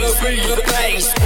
bass, bring the bass.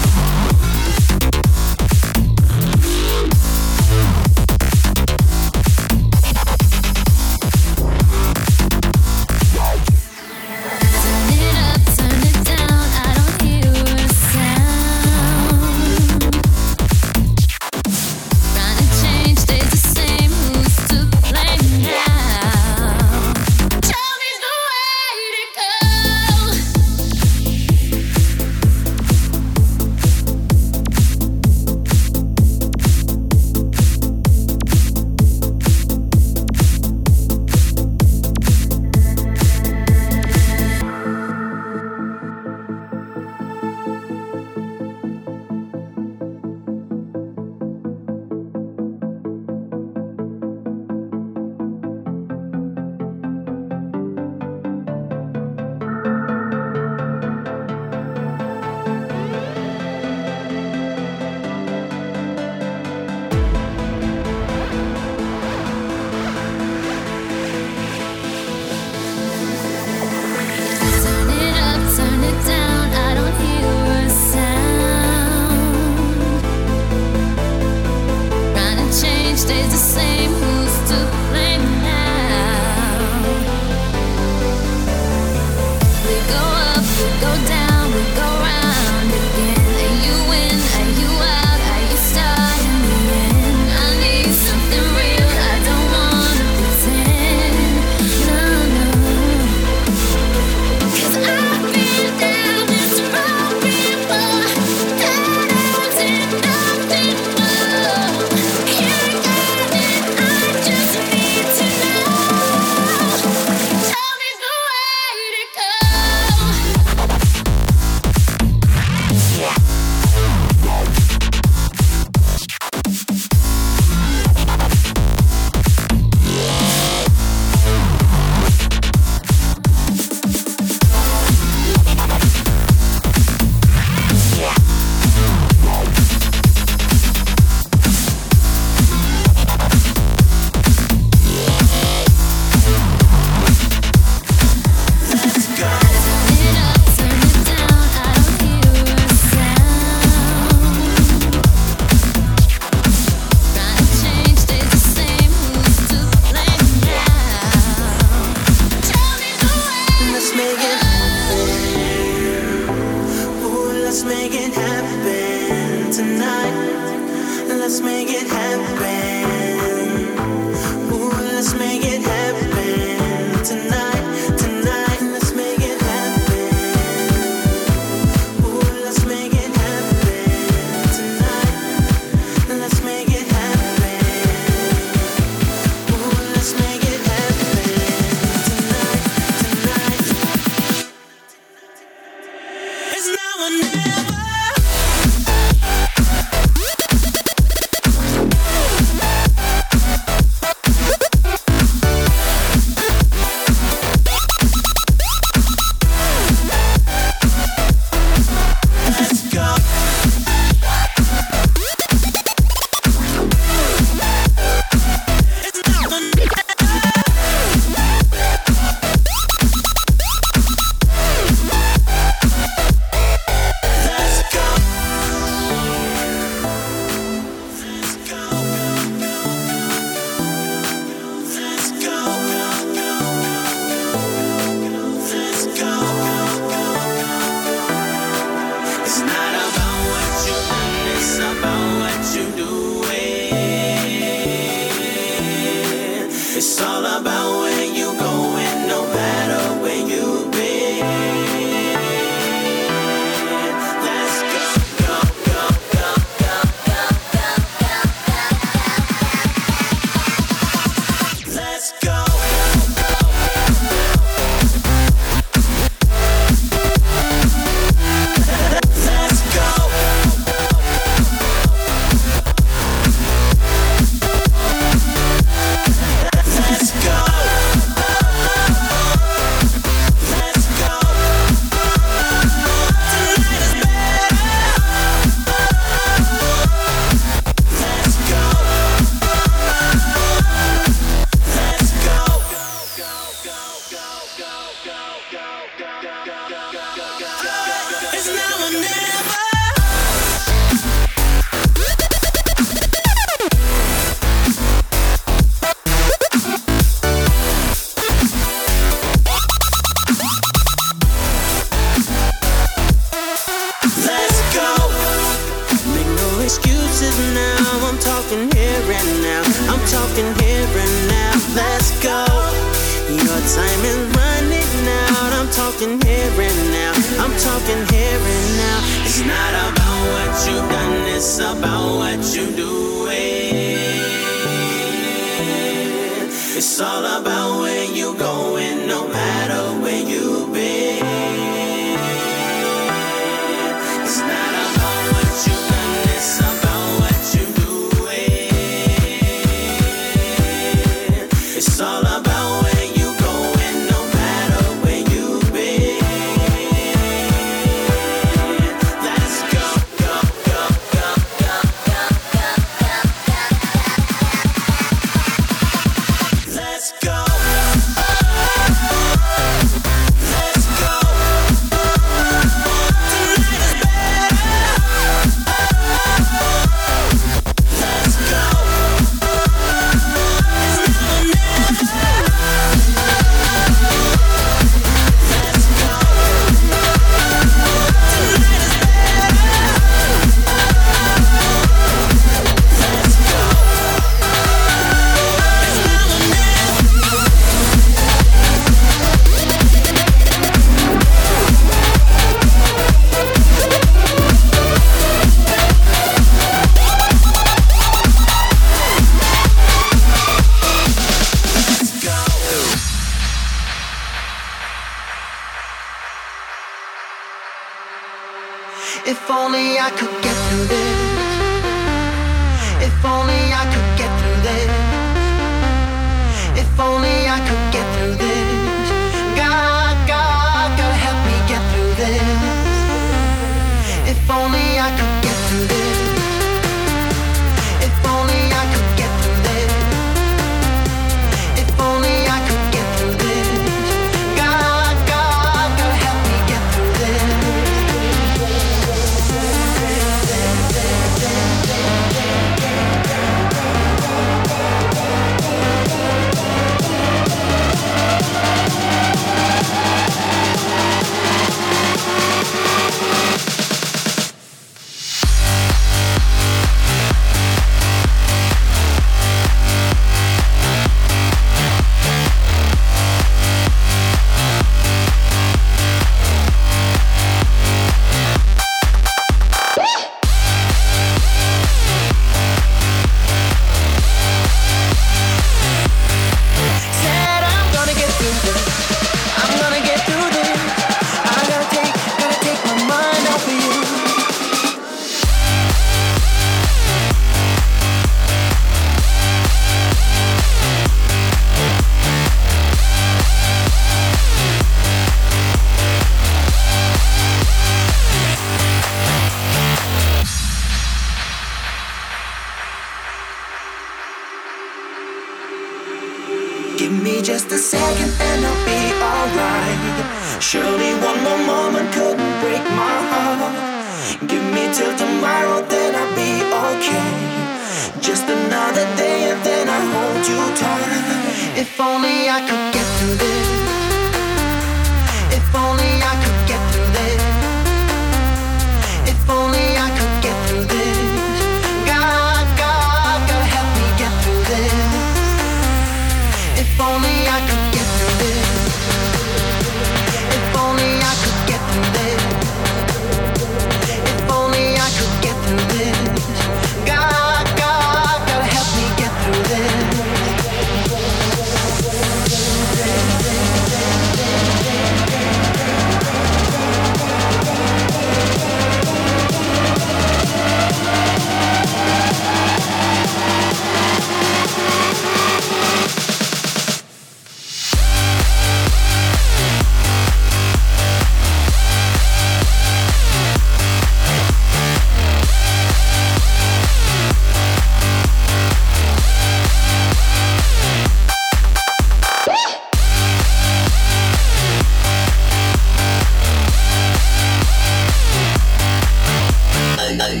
Hey, hey.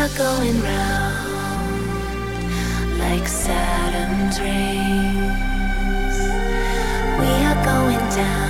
are going round like Saturn's rings. We are going down.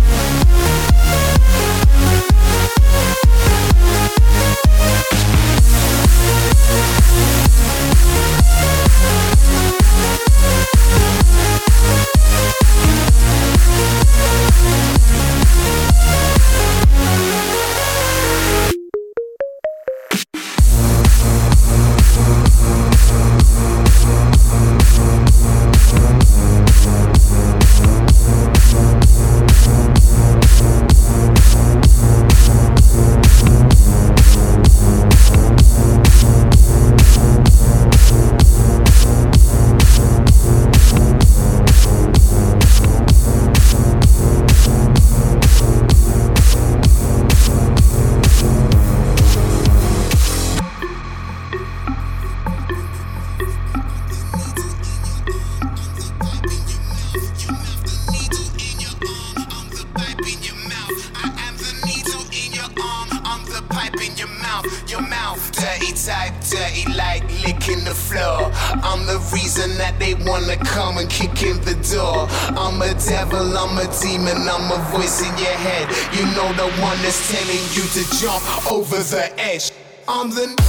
edge.